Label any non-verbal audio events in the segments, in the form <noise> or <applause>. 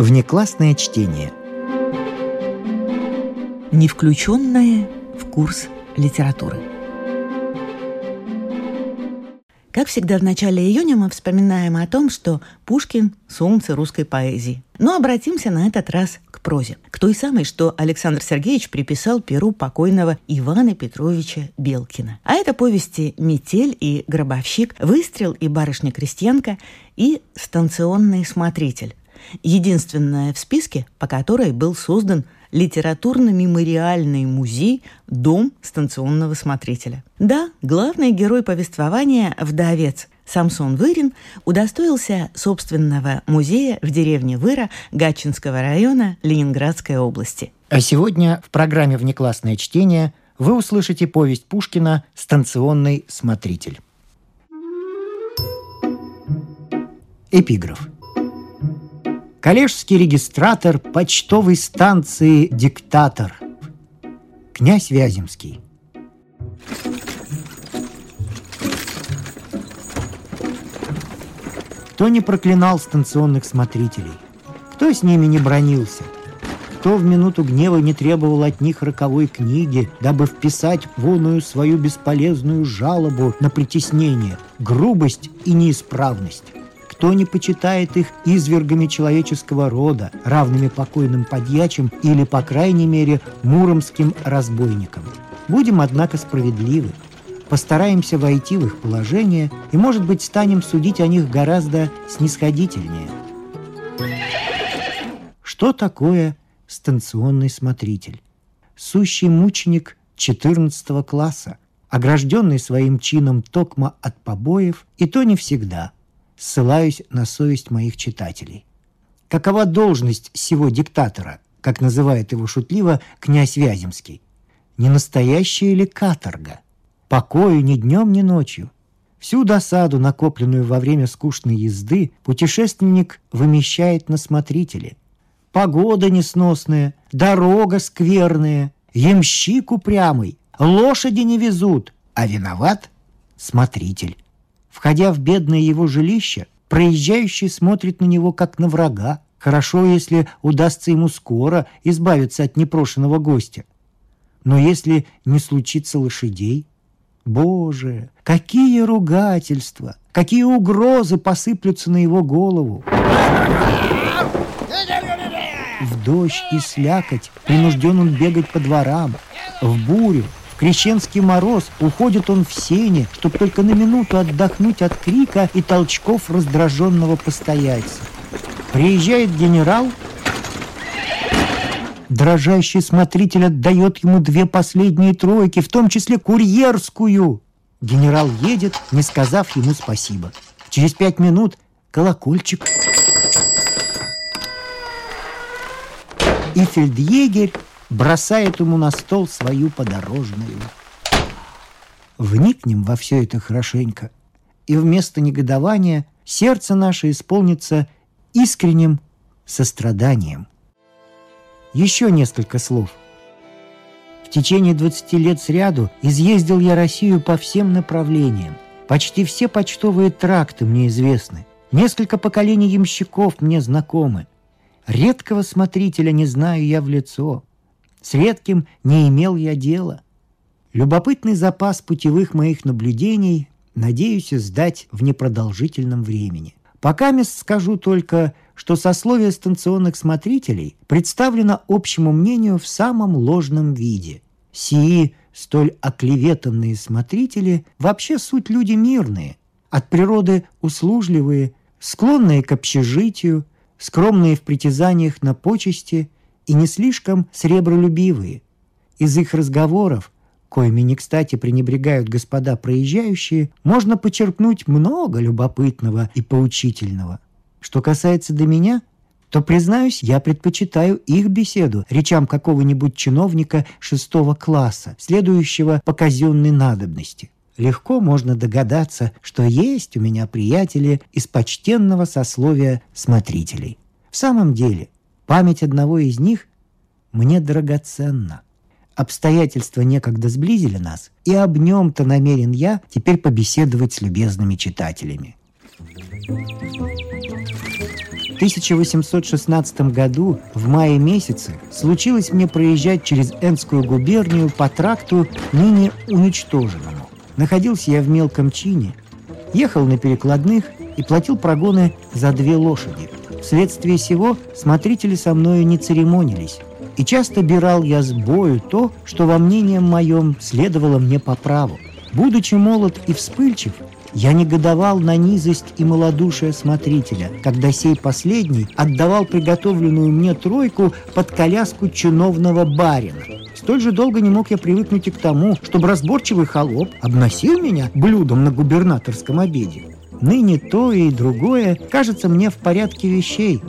Внеклассное чтение. Не включенное в курс литературы. Как всегда в начале июня мы вспоминаем о том, что Пушкин – солнце русской поэзии. Но обратимся на этот раз к прозе. К той самой, что Александр Сергеевич приписал перу покойного Ивана Петровича Белкина. А это повести «Метель» и «Гробовщик», «Выстрел» и «Барышня-крестьянка» и «Станционный смотритель». Единственная в списке, по которой был создан литературно-мемориальный музей «Дом станционного смотрителя». Да, главный герой повествования – вдовец – Самсон Вырин удостоился собственного музея в деревне Выра Гатчинского района Ленинградской области. А сегодня в программе «Внеклассное чтение» вы услышите повесть Пушкина «Станционный смотритель». Эпиграф – Коллежский регистратор почтовой станции «Диктатор». Князь Вяземский. Кто не проклинал станционных смотрителей? Кто с ними не бронился? Кто в минуту гнева не требовал от них роковой книги, дабы вписать воную свою бесполезную жалобу на притеснение, грубость и неисправность? Никто не почитает их извергами человеческого рода, равными покойным подьячим или, по крайней мере, муромским разбойникам. Будем, однако, справедливы. Постараемся войти в их положение и, может быть, станем судить о них гораздо снисходительнее. Что такое станционный смотритель? Сущий мученик 14 класса, огражденный своим чином токма от побоев, и то не всегда – ссылаюсь на совесть моих читателей. Какова должность сего диктатора, как называет его шутливо князь Вяземский? Не настоящая ли каторга? Покою ни днем, ни ночью. Всю досаду, накопленную во время скучной езды, путешественник вымещает на смотрителе. Погода несносная, дорога скверная, ямщик упрямый, лошади не везут, а виноват смотритель. Входя в бедное его жилище, проезжающий смотрит на него как на врага. Хорошо, если удастся ему скоро избавиться от непрошенного гостя. Но если не случится лошадей, Боже, какие ругательства, какие угрозы посыплются на его голову. В дождь и слякоть принужден он бегать по дворам, в бурю крещенский мороз, уходит он в сене, чтобы только на минуту отдохнуть от крика и толчков раздраженного постояльца. Приезжает генерал, дрожащий смотритель отдает ему две последние тройки, в том числе курьерскую. Генерал едет, не сказав ему спасибо. Через пять минут колокольчик. И фельдъегерь бросает ему на стол свою подорожную. Вникнем во все это хорошенько, и вместо негодования сердце наше исполнится искренним состраданием. Еще несколько слов. В течение 20 лет сряду изъездил я Россию по всем направлениям. Почти все почтовые тракты мне известны. Несколько поколений ямщиков мне знакомы. Редкого смотрителя не знаю я в лицо. С редким не имел я дела. Любопытный запас путевых моих наблюдений надеюсь сдать в непродолжительном времени. Пока мест скажу только, что сословие станционных смотрителей представлено общему мнению в самом ложном виде. Сии столь оклеветанные смотрители вообще суть люди мирные, от природы услужливые, склонные к общежитию, скромные в притязаниях на почести – и не слишком сребролюбивые. Из их разговоров, коими не кстати пренебрегают господа проезжающие, можно почерпнуть много любопытного и поучительного. Что касается до меня, то, признаюсь, я предпочитаю их беседу речам какого-нибудь чиновника шестого класса, следующего по казенной надобности. Легко можно догадаться, что есть у меня приятели из почтенного сословия смотрителей. В самом деле – Память одного из них мне драгоценна. Обстоятельства некогда сблизили нас, и об нем-то намерен я теперь побеседовать с любезными читателями. 1816 году, в мае месяце, случилось мне проезжать через Энскую губернию по тракту, ныне уничтоженному. Находился я в мелком чине, ехал на перекладных и платил прогоны за две лошади. Вследствие сего смотрители со мною не церемонились. И часто бирал я с бою то, что во мнением моем следовало мне по праву. Будучи молод и вспыльчив, я негодовал на низость и малодушие смотрителя, когда сей последний отдавал приготовленную мне тройку под коляску чиновного барина. Столь же долго не мог я привыкнуть и к тому, чтобы разборчивый холоп обносил меня блюдом на губернаторском обеде. Ныне то и другое кажется мне в порядке вещей.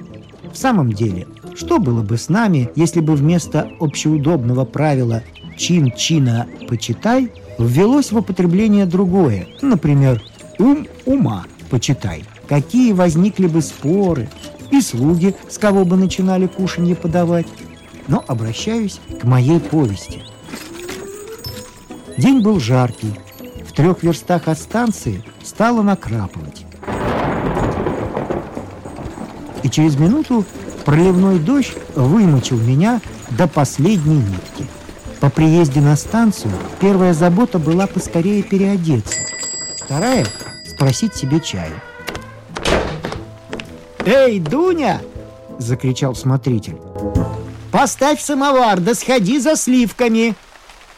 В самом деле, что было бы с нами, если бы вместо общеудобного правила «чин чина почитай» ввелось в употребление другое, например, «ум ума почитай». Какие возникли бы споры, и слуги, с кого бы начинали кушанье подавать. Но обращаюсь к моей повести. День был жаркий. Трех верстах от станции стало накрапывать. И через минуту проливной дождь вымочил меня до последней нитки. По приезде на станцию первая забота была поскорее переодеться. Вторая – спросить себе чаю. «Эй, Дуня!» – закричал смотритель. «Поставь самовар, да сходи за сливками!»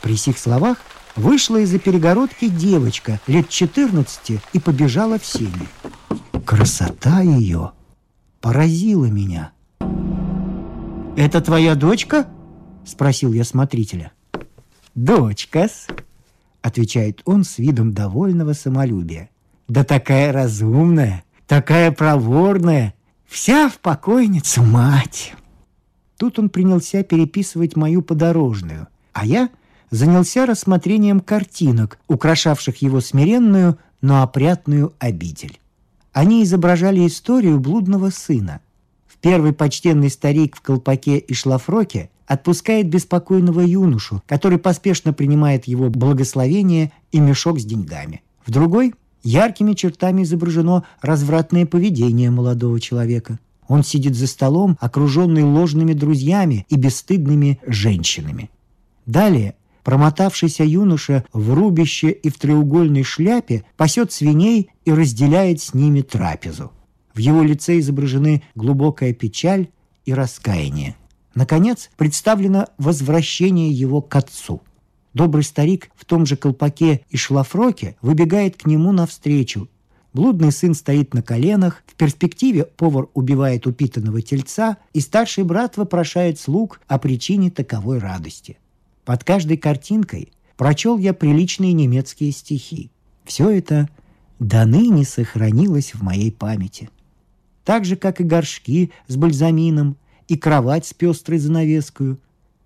При сих словах вышла из-за перегородки девочка лет 14 и побежала в сени. Красота ее поразила меня. «Это твоя дочка?» – спросил я смотрителя. «Дочка-с», – отвечает он с видом довольного самолюбия. «Да такая разумная, такая проворная, вся в покойницу мать». Тут он принялся переписывать мою подорожную, а я занялся рассмотрением картинок, украшавших его смиренную, но опрятную обитель. Они изображали историю блудного сына – Первый почтенный старик в колпаке и шлафроке отпускает беспокойного юношу, который поспешно принимает его благословение и мешок с деньгами. В другой яркими чертами изображено развратное поведение молодого человека. Он сидит за столом, окруженный ложными друзьями и бесстыдными женщинами. Далее промотавшийся юноша в рубище и в треугольной шляпе пасет свиней и разделяет с ними трапезу. В его лице изображены глубокая печаль и раскаяние. Наконец, представлено возвращение его к отцу. Добрый старик в том же колпаке и шлафроке выбегает к нему навстречу. Блудный сын стоит на коленах, в перспективе повар убивает упитанного тельца, и старший брат вопрошает слуг о причине таковой радости. Под каждой картинкой прочел я приличные немецкие стихи. Все это до ныне сохранилось в моей памяти так же, как и горшки с бальзамином, и кровать с пестрой занавескою,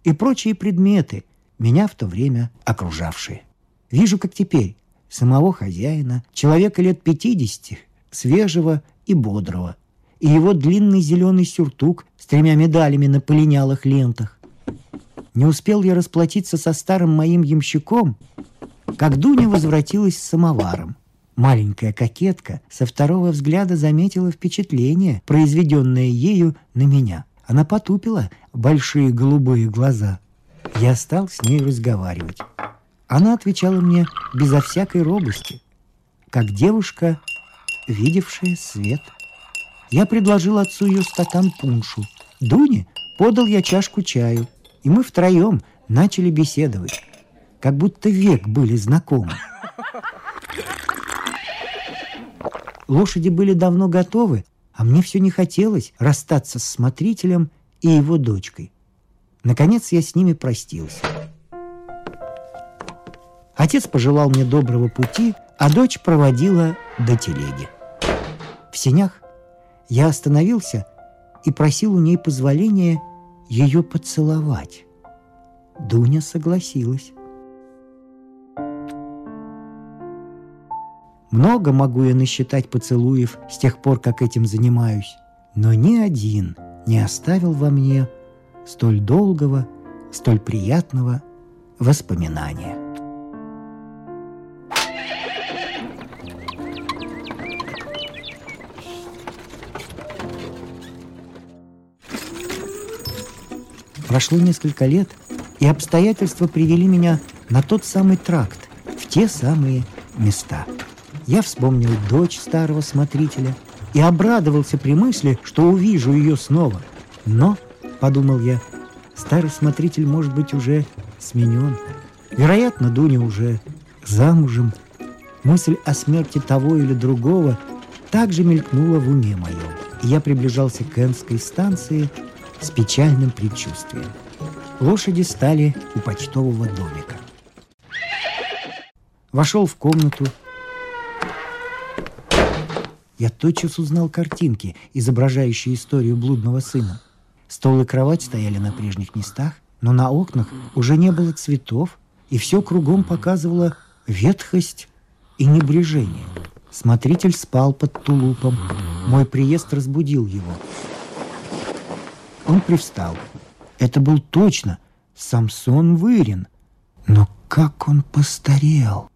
и прочие предметы, меня в то время окружавшие. Вижу, как теперь, самого хозяина, человека лет пятидесяти, свежего и бодрого, и его длинный зеленый сюртук с тремя медалями на полинялых лентах. Не успел я расплатиться со старым моим ямщиком, как Дуня возвратилась с самоваром – Маленькая кокетка со второго взгляда заметила впечатление, произведенное ею на меня. Она потупила большие голубые глаза. Я стал с ней разговаривать. Она отвечала мне безо всякой робости, как девушка, видевшая свет. Я предложил отцу ее стакан пуншу. Дуне подал я чашку чаю, и мы втроем начали беседовать, как будто век были знакомы. Лошади были давно готовы, а мне все не хотелось расстаться с смотрителем и его дочкой. Наконец я с ними простился. Отец пожелал мне доброго пути, а дочь проводила до телеги. В сенях я остановился и просил у ней позволения ее поцеловать. Дуня согласилась. Много могу я насчитать поцелуев с тех пор, как этим занимаюсь, но ни один не оставил во мне столь долгого, столь приятного воспоминания. Прошло несколько лет, и обстоятельства привели меня на тот самый тракт, в те самые места. Я вспомнил дочь старого смотрителя и обрадовался при мысли, что увижу ее снова. Но, подумал я, старый смотритель может быть уже сменен. Вероятно, Дуня уже замужем. Мысль о смерти того или другого также мелькнула в уме моем. Я приближался к Энской станции с печальным предчувствием. Лошади стали у почтового домика. Вошел в комнату. Я тотчас узнал картинки, изображающие историю блудного сына. Стол и кровать стояли на прежних местах, но на окнах уже не было цветов, и все кругом показывало ветхость и небрежение. Смотритель спал под тулупом. Мой приезд разбудил его. Он привстал. Это был точно Самсон Вырин. Но как он постарел!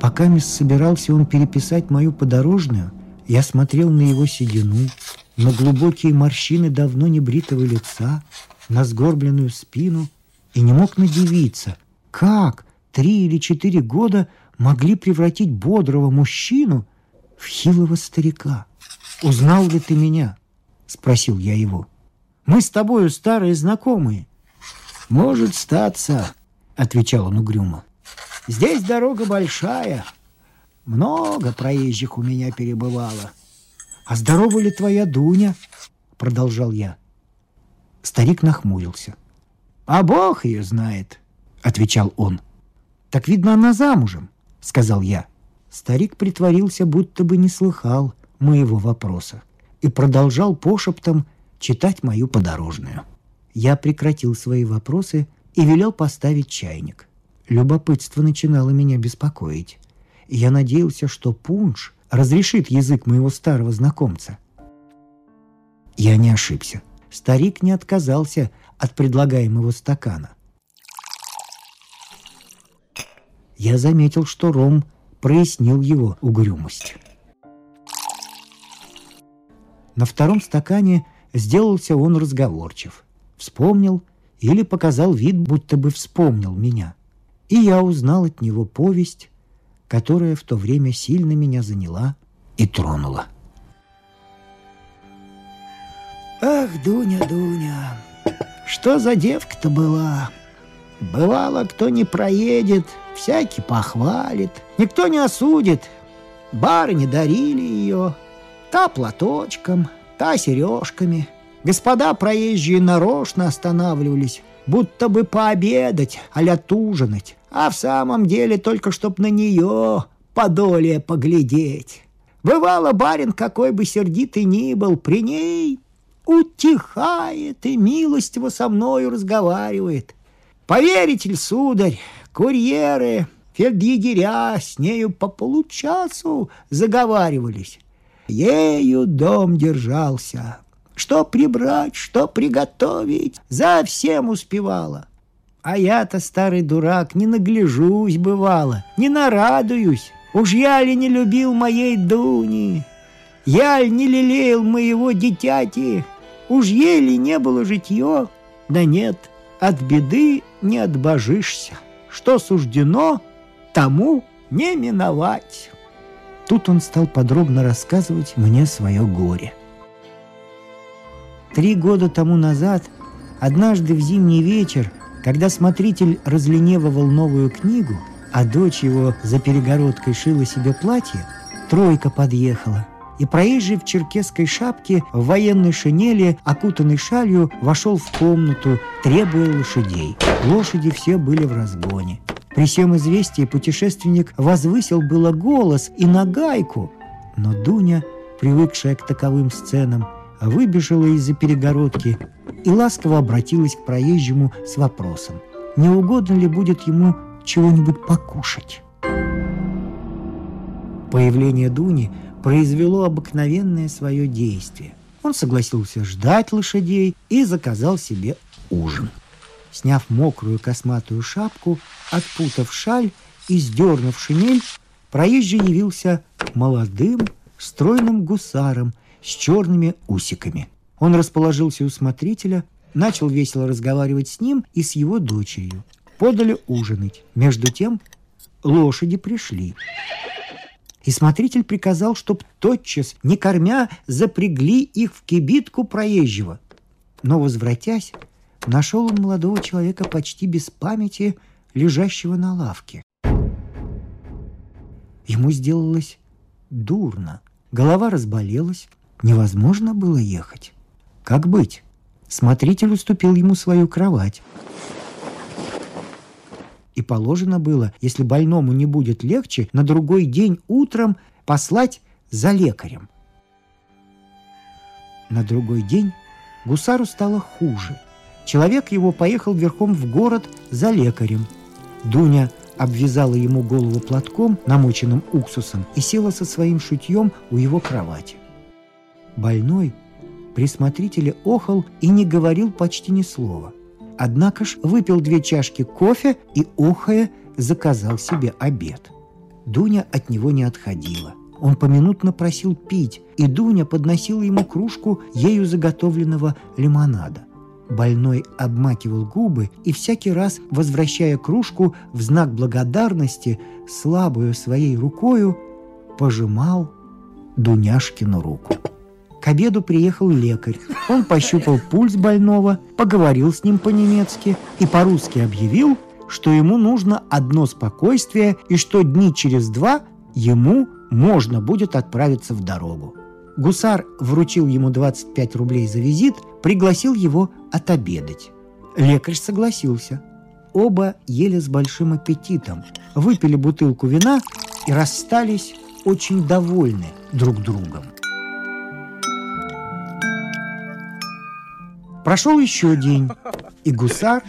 Пока мисс собирался он переписать мою подорожную, я смотрел на его седину, на глубокие морщины давно небритого лица, на сгорбленную спину и не мог надевиться, как три или четыре года могли превратить бодрого мужчину в хилого старика. «Узнал ли ты меня?» — спросил я его. «Мы с тобою старые знакомые». «Может статься», — отвечал он угрюмо. «Здесь дорога большая. Много проезжих у меня перебывало. «А здорова ли твоя Дуня?» — продолжал я. Старик нахмурился. «А Бог ее знает», — отвечал он. «Так, видно, она замужем», — сказал я. Старик притворился, будто бы не слыхал моего вопроса и продолжал пошептом читать мою подорожную. Я прекратил свои вопросы и велел поставить чайник. Любопытство начинало меня беспокоить. Я надеялся, что пунш разрешит язык моего старого знакомца. Я не ошибся. Старик не отказался от предлагаемого стакана. Я заметил, что ром прояснил его угрюмость. На втором стакане сделался он разговорчив. Вспомнил или показал вид, будто бы вспомнил меня. И я узнал от него повесть которая в то время сильно меня заняла и тронула. Ах, Дуня, Дуня, что за девка-то была? Бывало, кто не проедет, всякий похвалит, никто не осудит. Барыни дарили ее, та платочком, та сережками. Господа проезжие нарочно останавливались, будто бы пообедать, а тужинать а в самом деле только чтоб на нее подолее поглядеть. Бывало, барин, какой бы сердитый ни был, при ней утихает и милостиво со мною разговаривает. Поверите ли, сударь, курьеры, фельдъегеря с нею по получасу заговаривались. Ею дом держался. Что прибрать, что приготовить, за всем успевала. А я-то, старый дурак, не нагляжусь, бывало, не нарадуюсь. Уж я ли не любил моей Дуни? Я ли не лелеял моего дитяти? Уж еле не было житье? Да нет, от беды не отбожишься. Что суждено, тому не миновать. Тут он стал подробно рассказывать мне свое горе. Три года тому назад, однажды в зимний вечер, когда смотритель разленевывал новую книгу, а дочь его за перегородкой шила себе платье, тройка подъехала, и проезжий в черкесской шапке, в военной шинели, окутанный шалью, вошел в комнату, требуя лошадей. Лошади все были в разгоне. При всем известии путешественник возвысил было голос и на гайку, но Дуня, привыкшая к таковым сценам, выбежала из-за перегородки и ласково обратилась к проезжему с вопросом, не угодно ли будет ему чего-нибудь покушать. Появление Дуни произвело обыкновенное свое действие. Он согласился ждать лошадей и заказал себе ужин. Сняв мокрую косматую шапку, отпутав шаль и сдернув шинель, проезжий явился молодым, стройным гусаром с черными усиками – Он расположился у смотрителя, начал весело разговаривать с ним и с его дочерью. Подали ужинать. Между тем лошади пришли. И смотритель приказал, чтоб тотчас, не кормя, запрягли их в кибитку проезжего. Но, возвратясь, нашел он молодого человека почти без памяти, лежащего на лавке. Ему сделалось дурно, голова разболелась, невозможно было ехать. Как быть? Смотритель уступил ему свою кровать. И положено было, если больному не будет легче, на другой день утром послать за лекарем. На другой день гусару стало хуже. Человек его поехал верхом в город за лекарем. Дуня обвязала ему голову платком, намоченным уксусом, и села со своим шутьем у его кровати. Больной при смотрителе охал и не говорил почти ни слова. Однако ж выпил две чашки кофе и, охая, заказал себе обед. Дуня от него не отходила. Он поминутно просил пить, и Дуня подносила ему кружку ею заготовленного лимонада. Больной обмакивал губы и всякий раз, возвращая кружку в знак благодарности, слабую своей рукою пожимал Дуняшкину руку. К обеду приехал лекарь. Он пощупал пульс больного, поговорил с ним по-немецки и по-русски объявил, что ему нужно одно спокойствие и что дни через два ему можно будет отправиться в дорогу. Гусар вручил ему 25 рублей за визит, пригласил его отобедать. Лекарь согласился. Оба ели с большим аппетитом, выпили бутылку вина и расстались очень довольны друг другом. Прошел еще день, и гусар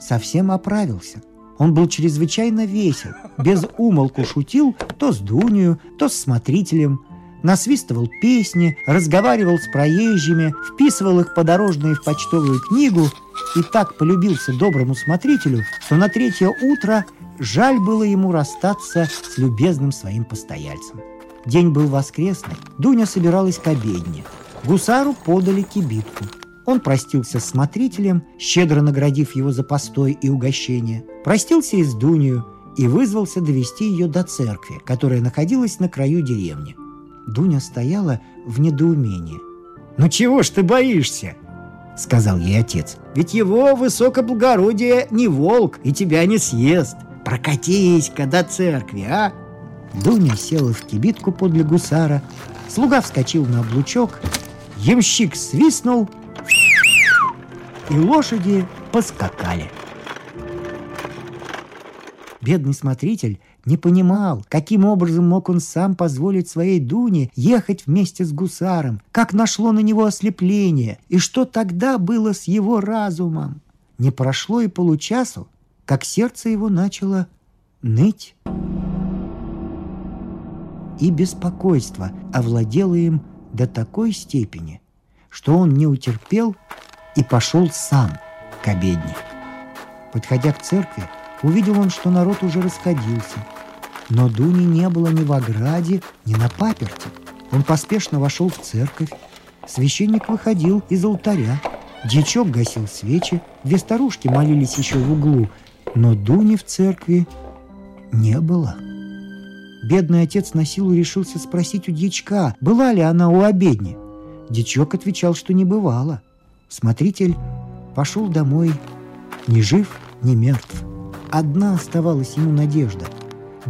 совсем оправился. Он был чрезвычайно весел, без умолку шутил то с Дунью, то с смотрителем, насвистывал песни, разговаривал с проезжими, вписывал их подорожные в почтовую книгу и так полюбился доброму смотрителю, что на третье утро жаль было ему расстаться с любезным своим постояльцем. День был воскресный, Дуня собиралась к обедне. Гусару подали кибитку – он простился с смотрителем, щедро наградив его за постой и угощение, простился и с Дунью и вызвался довести ее до церкви, которая находилась на краю деревни. Дуня стояла в недоумении. «Ну чего ж ты боишься?» — сказал ей отец. «Ведь его высокоблагородие не волк и тебя не съест. Прокатись-ка до церкви, а!» Дуня села в кибитку подле гусара, слуга вскочил на облучок, ямщик свистнул, и лошади поскакали. Бедный смотритель не понимал, каким образом мог он сам позволить своей Дуне ехать вместе с гусаром, как нашло на него ослепление, и что тогда было с его разумом. Не прошло и получасу, как сердце его начало ныть. И беспокойство овладело им до такой степени, что он не утерпел и пошел сам к обедне. Подходя к церкви, увидел он, что народ уже расходился. Но Дуни не было ни в ограде, ни на паперте. Он поспешно вошел в церковь. Священник выходил из алтаря. Дьячок гасил свечи, две старушки молились еще в углу, но Дуни в церкви не было. Бедный отец на силу решился спросить у дьячка, была ли она у обедни. Дьячок отвечал, что не бывало. Смотритель пошел домой ни жив, ни мертв. Одна оставалась ему надежда.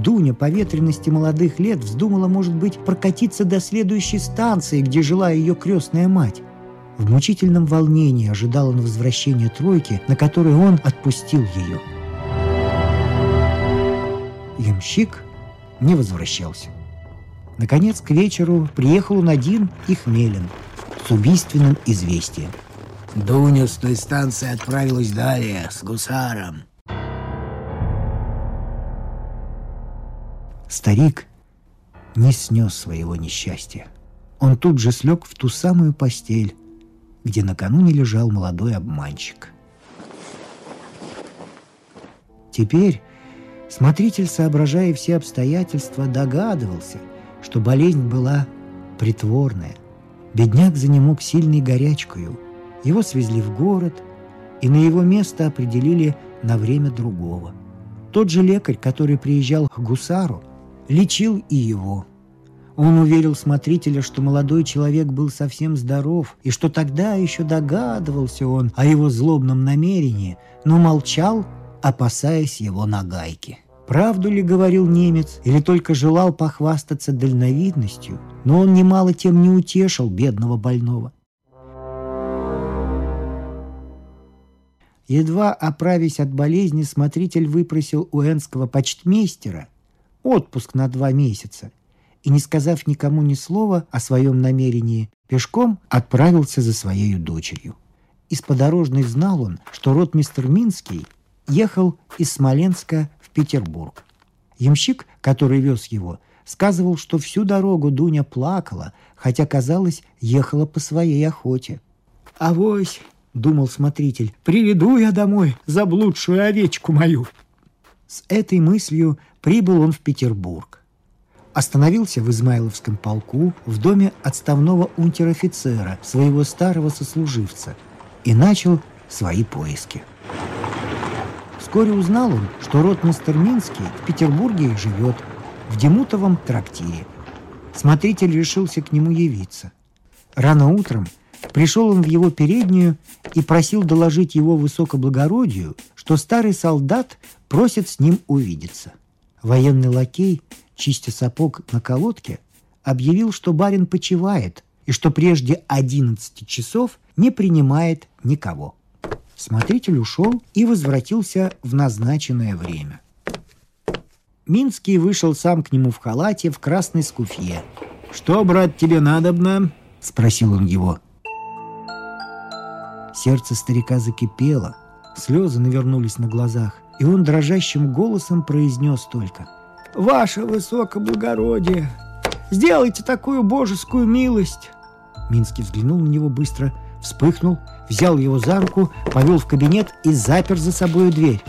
Дуня по ветренности молодых лет вздумала, может быть, прокатиться до следующей станции, где жила ее крестная мать. В мучительном волнении ожидал он возвращения тройки, на которой он отпустил ее. Ямщик не возвращался. Наконец, к вечеру приехал он один и хмелен с убийственным известием – Дуня с той станции отправилась далее, с гусаром. Старик не снес своего несчастья. Он тут же слег в ту самую постель, где накануне лежал молодой обманщик. Теперь смотритель, соображая все обстоятельства, догадывался, что болезнь была притворная – Бедняк занемог сильной горячкою. Его свезли в город, и на его место определили на время другого. Тот же лекарь, который приезжал к гусару, лечил и его. Он уверил смотрителя, что молодой человек был совсем здоров, и что тогда еще догадывался он о его злобном намерении, но молчал, опасаясь его нагайки. Правду ли говорил немец, или только желал похвастаться дальновидностью, но он немало тем не утешил бедного больного. Едва оправясь от болезни, смотритель выпросил у энского почтмейстера отпуск на два месяца и, не сказав никому ни слова о своем намерении, пешком отправился за своей дочерью. Из подорожной знал он, что ротмистер Минский ехал из Смоленска в Петербург. Ямщик, который вез его, сказывал, что всю дорогу Дуня плакала, хотя, казалось, ехала по своей охоте. «Авось», — думал смотритель, — «приведу я домой заблудшую овечку мою». С этой мыслью прибыл он в Петербург. Остановился в Измайловском полку в доме отставного унтер-офицера, своего старого сослуживца, и начал свои поиски. Вскоре узнал он, что ротмистер Минский в Петербурге живет, в Демутовом трактире. Смотритель решился к нему явиться. Рано утром пришел он в его переднюю и просил доложить его высокоблагородию, что старый солдат просит с ним увидеться. Военный лакей, чистя сапог на колодке, объявил, что барин почивает и что прежде 11 часов не принимает никого. Смотритель ушел и возвратился в назначенное время. Минский вышел сам к нему в халате в красной скуфье. «Что, брат, тебе надобно?» – спросил он его. Сердце старика закипело, слезы навернулись на глазах, и он дрожащим голосом произнес только «Ваше высокоблагородие, сделайте такую божескую милость!» Минский взглянул на него быстро, вспыхнул – взял его за руку, повел в кабинет и запер за собой дверь.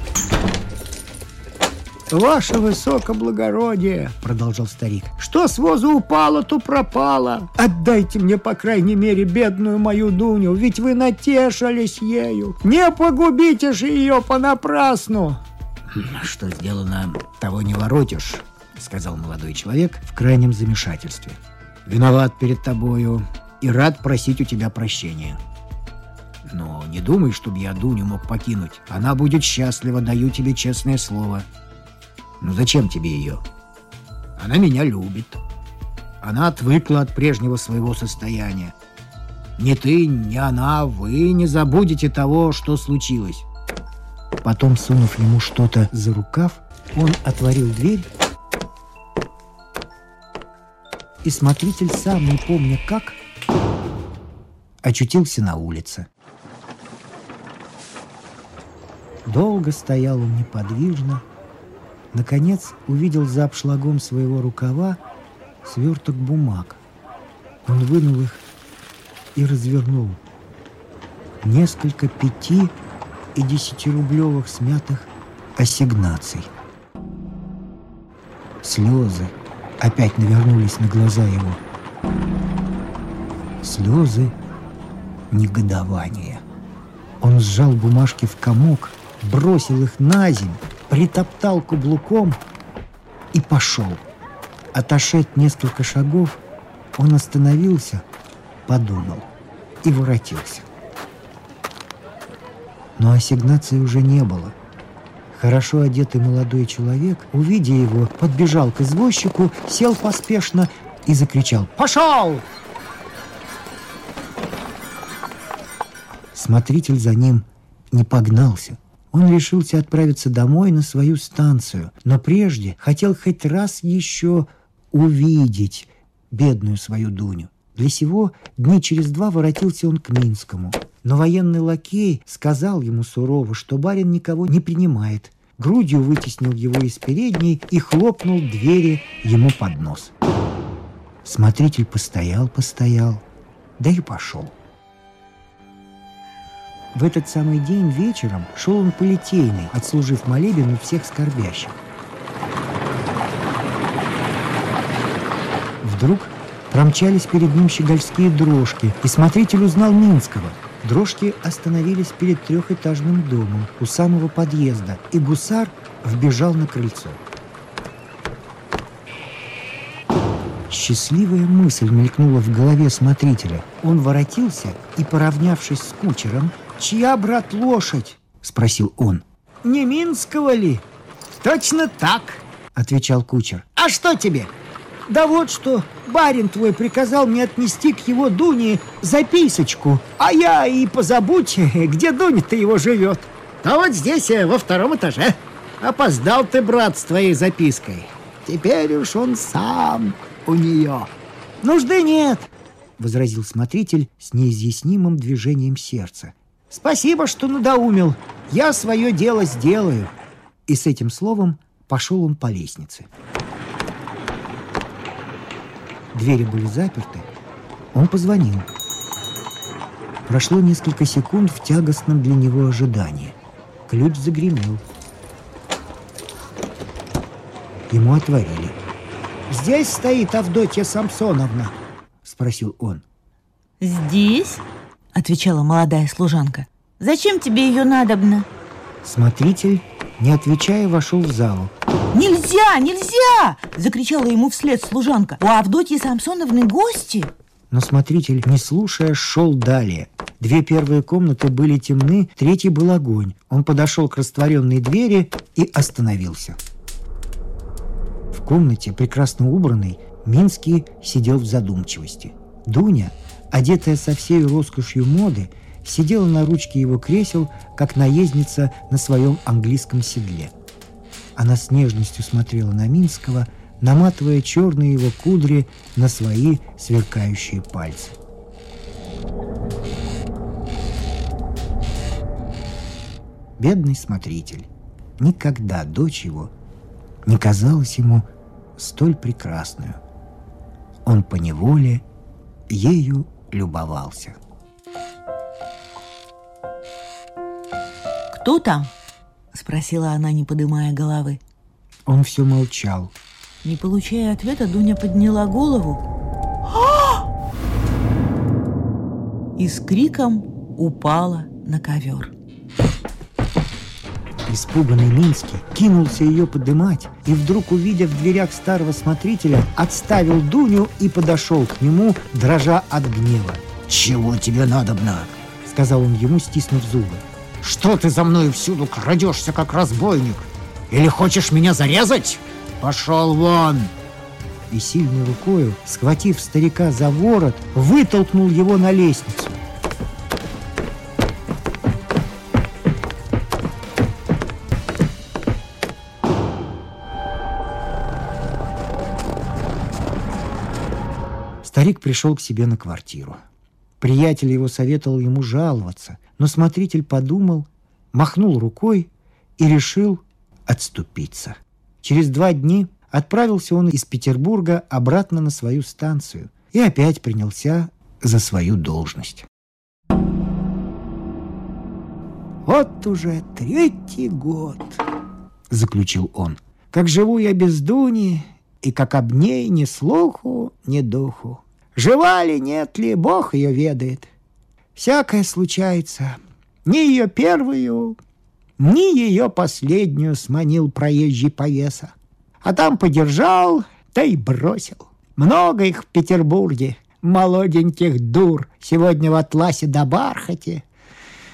«Ваше высокоблагородие!» — продолжал старик. «Что с воза упало, то пропало. Отдайте мне, по крайней мере, бедную мою Дуню, ведь вы натешились ею. Не погубите же ее понапрасну!» «Что сделано, того не воротишь», — сказал молодой человек в крайнем замешательстве. «Виноват перед тобою и рад просить у тебя прощения. Но не думай, чтобы я Дуню мог покинуть. Она будет счастлива, даю тебе честное слово. Ну зачем тебе ее? Она меня любит. Она отвыкла от прежнего своего состояния. Ни ты, ни она, вы не забудете того, что случилось. Потом, сунув ему что-то за рукав, он отворил дверь, и смотритель сам, не помня как, очутился на улице. Долго стоял он неподвижно. Наконец увидел за обшлагом своего рукава сверток бумаг. Он вынул их и развернул. Несколько пяти и десятирублевых смятых ассигнаций. Слезы опять навернулись на глаза его. Слезы негодования. Он сжал бумажки в комок бросил их на землю, притоптал каблуком и пошел. Отошед несколько шагов, он остановился, подумал и воротился. Но ассигнации уже не было. Хорошо одетый молодой человек, увидя его, подбежал к извозчику, сел поспешно и закричал «Пошел!». Смотритель за ним не погнался – он решился отправиться домой на свою станцию, но прежде хотел хоть раз еще увидеть бедную свою Дуню. Для сего дни через два воротился он к Минскому. Но военный лакей сказал ему сурово, что барин никого не принимает. Грудью вытеснил его из передней и хлопнул двери ему под нос. Смотритель постоял-постоял, да и пошел. В этот самый день вечером шел он по Литейной, отслужив молебен у всех скорбящих. Вдруг Промчались перед ним щегольские дрожки, и смотритель узнал Минского. Дрожки остановились перед трехэтажным домом у самого подъезда, и гусар вбежал на крыльцо. Счастливая мысль мелькнула в голове смотрителя. Он воротился и, поравнявшись с кучером, «Чья, брат, лошадь?» – спросил он. Не Минского ли? Точно так, отвечал кучер. А что тебе? Да вот что, барин твой приказал мне отнести к его Дуне записочку, а я и позабудь, <laughs> где Дуня-то его живет. Да вот здесь, э, во втором этаже. Опоздал ты, брат, с твоей запиской. Теперь уж он сам у нее. Нужды нет, возразил смотритель с неизъяснимым движением сердца. Спасибо, что надоумил. Я свое дело сделаю. И с этим словом пошел он по лестнице. Двери были заперты. Он позвонил. Прошло несколько секунд в тягостном для него ожидании. Ключ загремел. Ему отворили. «Здесь стоит Авдотья Самсоновна?» – спросил он. «Здесь?» – отвечала молодая служанка. «Зачем тебе ее надобно?» Смотритель, не отвечая, вошел в залу. «Нельзя, нельзя!» – закричала ему вслед служанка. «У Авдотьи Самсоновны гости!» Но смотритель, не слушая, шел далее. Две первые комнаты были темны, третий был огонь. Он подошел к растворенной двери и остановился. В комнате, прекрасно убранной, Минский сидел в задумчивости. Дуня, одетая со всей роскошью моды, сидела на ручке его кресел, как наездница на своем английском седле. Она с нежностью смотрела на Минского, наматывая черные его кудри на свои сверкающие пальцы. Бедный смотритель. Никогда дочь его не казалась ему столь прекрасную. Он поневоле ею любовался. «Кто там?» — спросила она, не поднимая головы. Он все молчал. Не получая ответа, Дуня подняла голову и с криком упала на ковер. Испуганный Минский кинулся ее подымать и вдруг, увидев в дверях старого смотрителя, отставил Дуню и подошел к нему, дрожа от гнева. «Чего тебе надобно?» — сказал он ему, стиснув зубы. Что ты за мной всюду крадешься, как разбойник? Или хочешь меня зарезать? Пошел вон!» И сильной рукою, схватив старика за ворот, вытолкнул его на лестницу. Старик пришел к себе на квартиру. Приятель его советовал ему жаловаться, но смотритель подумал, махнул рукой и решил отступиться. Через два дня отправился он из Петербурга обратно на свою станцию и опять принялся за свою должность. «Вот уже третий год», — заключил он, — «как живу я без Дуни, и как об ней ни слуху, ни духу. Жива ли, нет ли, Бог ее ведает. Всякое случается. Ни ее первую, ни ее последнюю сманил проезжий повеса. А там подержал, да и бросил. Много их в Петербурге, молоденьких дур, сегодня в атласе да бархате.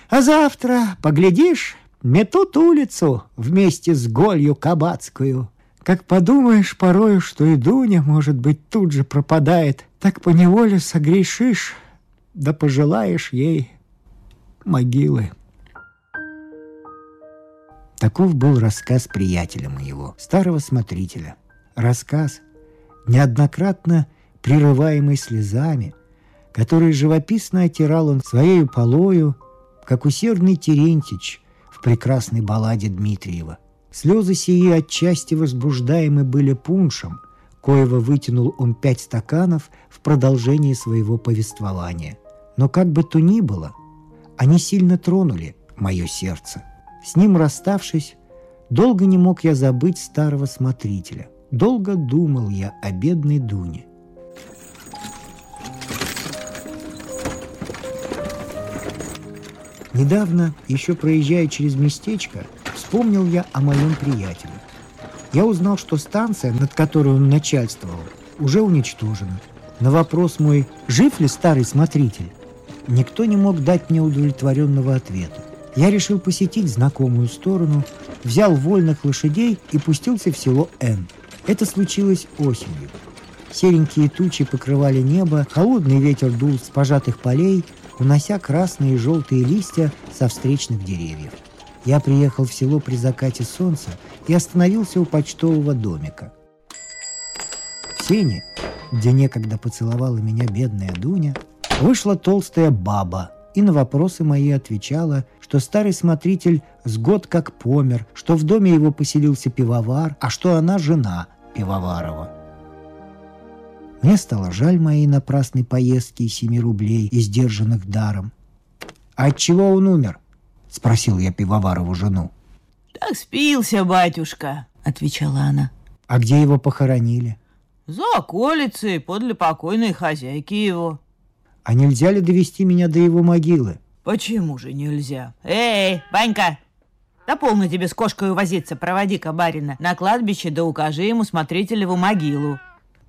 А завтра, поглядишь, метут улицу вместе с голью кабацкую. Как подумаешь порою, что и Дуня, может быть, тут же пропадает, так поневоле согрешишь, да пожелаешь ей могилы. Таков был рассказ приятеля моего, старого смотрителя. Рассказ, неоднократно прерываемый слезами, который живописно отирал он своей полою, как усердный Терентич в прекрасной балладе Дмитриева. Слезы сии отчасти возбуждаемы были пуншем, коего вытянул он пять стаканов в продолжении своего повествования. Но как бы то ни было, они сильно тронули мое сердце. С ним расставшись, долго не мог я забыть старого смотрителя. Долго думал я о бедной Дуне – Недавно, еще проезжая через местечко, вспомнил я о моем приятеле. Я узнал, что станция, над которой он начальствовал, уже уничтожена. На вопрос мой «Жив ли старый смотритель?» никто не мог дать мне удовлетворенного ответа. Я решил посетить знакомую сторону, взял вольных лошадей и пустился в село Н. Это случилось осенью. Серенькие тучи покрывали небо, холодный ветер дул с пожатых полей, унося красные и желтые листья со встречных деревьев. Я приехал в село при закате солнца и остановился у почтового домика. В сене, где некогда поцеловала меня бедная Дуня, вышла толстая баба и на вопросы мои отвечала, что старый смотритель с год как помер, что в доме его поселился пивовар, а что она жена Пивоварова. Мне стало жаль моей напрасной поездки и семи рублей, издержанных даром. «А от чего он умер?» — спросил я Пивоварову жену. «Так спился, батюшка», — отвечала она. «А где его похоронили?» «За околицей, подле покойной хозяйки его». «А нельзя ли довести меня до его могилы?» «Почему же нельзя? Эй, Банька, да полно тебе с кошкой возиться, проводи-ка барина на кладбище, да укажи ему смотрителеву могилу».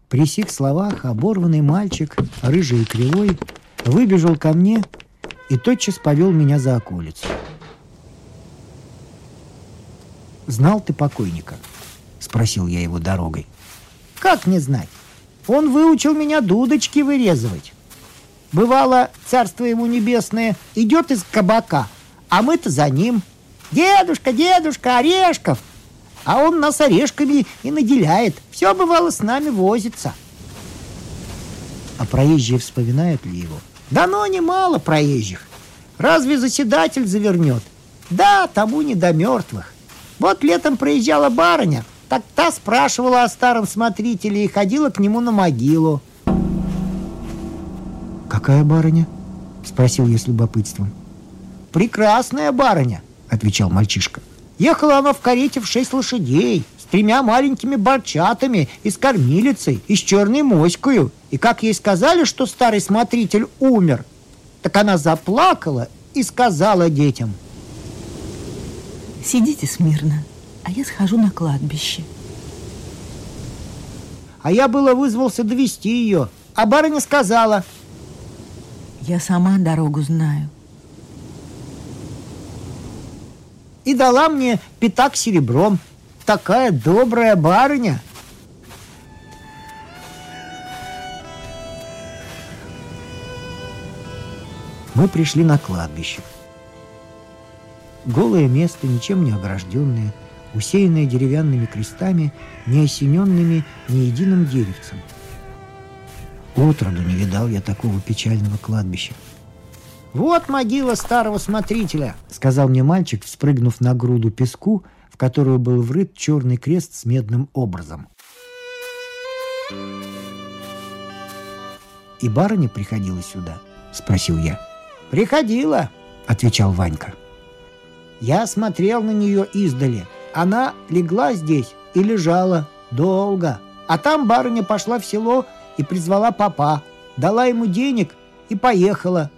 При сих словах оборванный мальчик, рыжий и кривой, выбежал ко мне и тотчас повел меня за околицу. «Знал ты покойника?» — спросил я его дорогой. «Как не знать? Он выучил меня дудочки вырезывать. Бывало, царство ему небесное, идет из кабака, а мы-то за ним. Дедушка, дедушка, орешков!» а он нас орешками и наделяет. Все, бывало, с нами возится. А проезжие вспоминают ли его? Да ну, немало проезжих. Разве заседатель завернет? Да, тому не до мертвых. Вот летом проезжала барыня, так та спрашивала о старом смотрителе и ходила к нему на могилу. «Какая барыня?» — спросил я с любопытством. «Прекрасная барыня», — отвечал мальчишка. Ехала она в карете в шесть лошадей, с тремя маленькими борчатами и с кормилицей, и с черной моською. И как ей сказали, что старый смотритель умер, так она заплакала и сказала детям. «Сидите смирно, а я схожу на кладбище». А я было вызвался довести ее, а барыня сказала. «Я сама дорогу знаю и дала мне пятак серебром. Такая добрая барыня. Мы пришли на кладбище. Голое место, ничем не огражденное, усеянное деревянными крестами, не осененными ни единым деревцем. Отроду не видал я такого печального кладбища. «Вот могила старого смотрителя», — сказал мне мальчик, вспрыгнув на груду песку, в которую был врыт черный крест с медным образом. «И барыня приходила сюда?» — спросил я. «Приходила», — отвечал Ванька. «Я смотрел на нее издали. Она легла здесь и лежала долго. А там барыня пошла в село и призвала папа, дала ему денег и поехала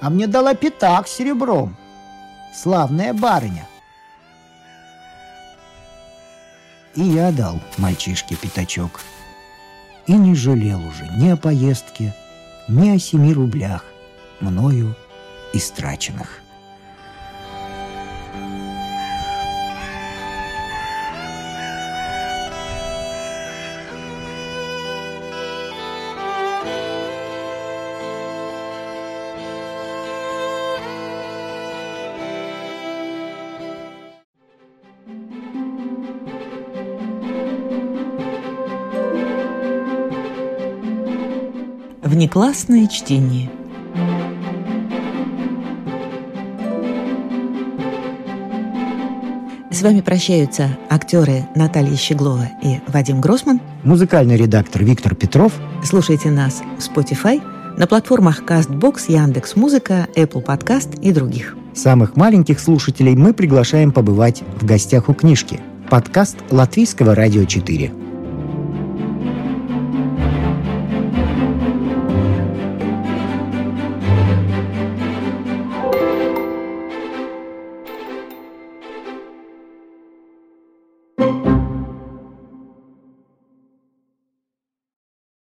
а мне дала пятак с серебром. Славная барыня. И я дал мальчишке пятачок. И не жалел уже ни о поездке, ни о семи рублях, мною истраченных. Внеклассное чтение. С вами прощаются актеры Наталья Щеглова и Вадим Гросман. Музыкальный редактор Виктор Петров. Слушайте нас в Spotify, на платформах CastBox, Яндекс Музыка, Apple Podcast и других. Самых маленьких слушателей мы приглашаем побывать в гостях у книжки. Подкаст Латвийского радио 4.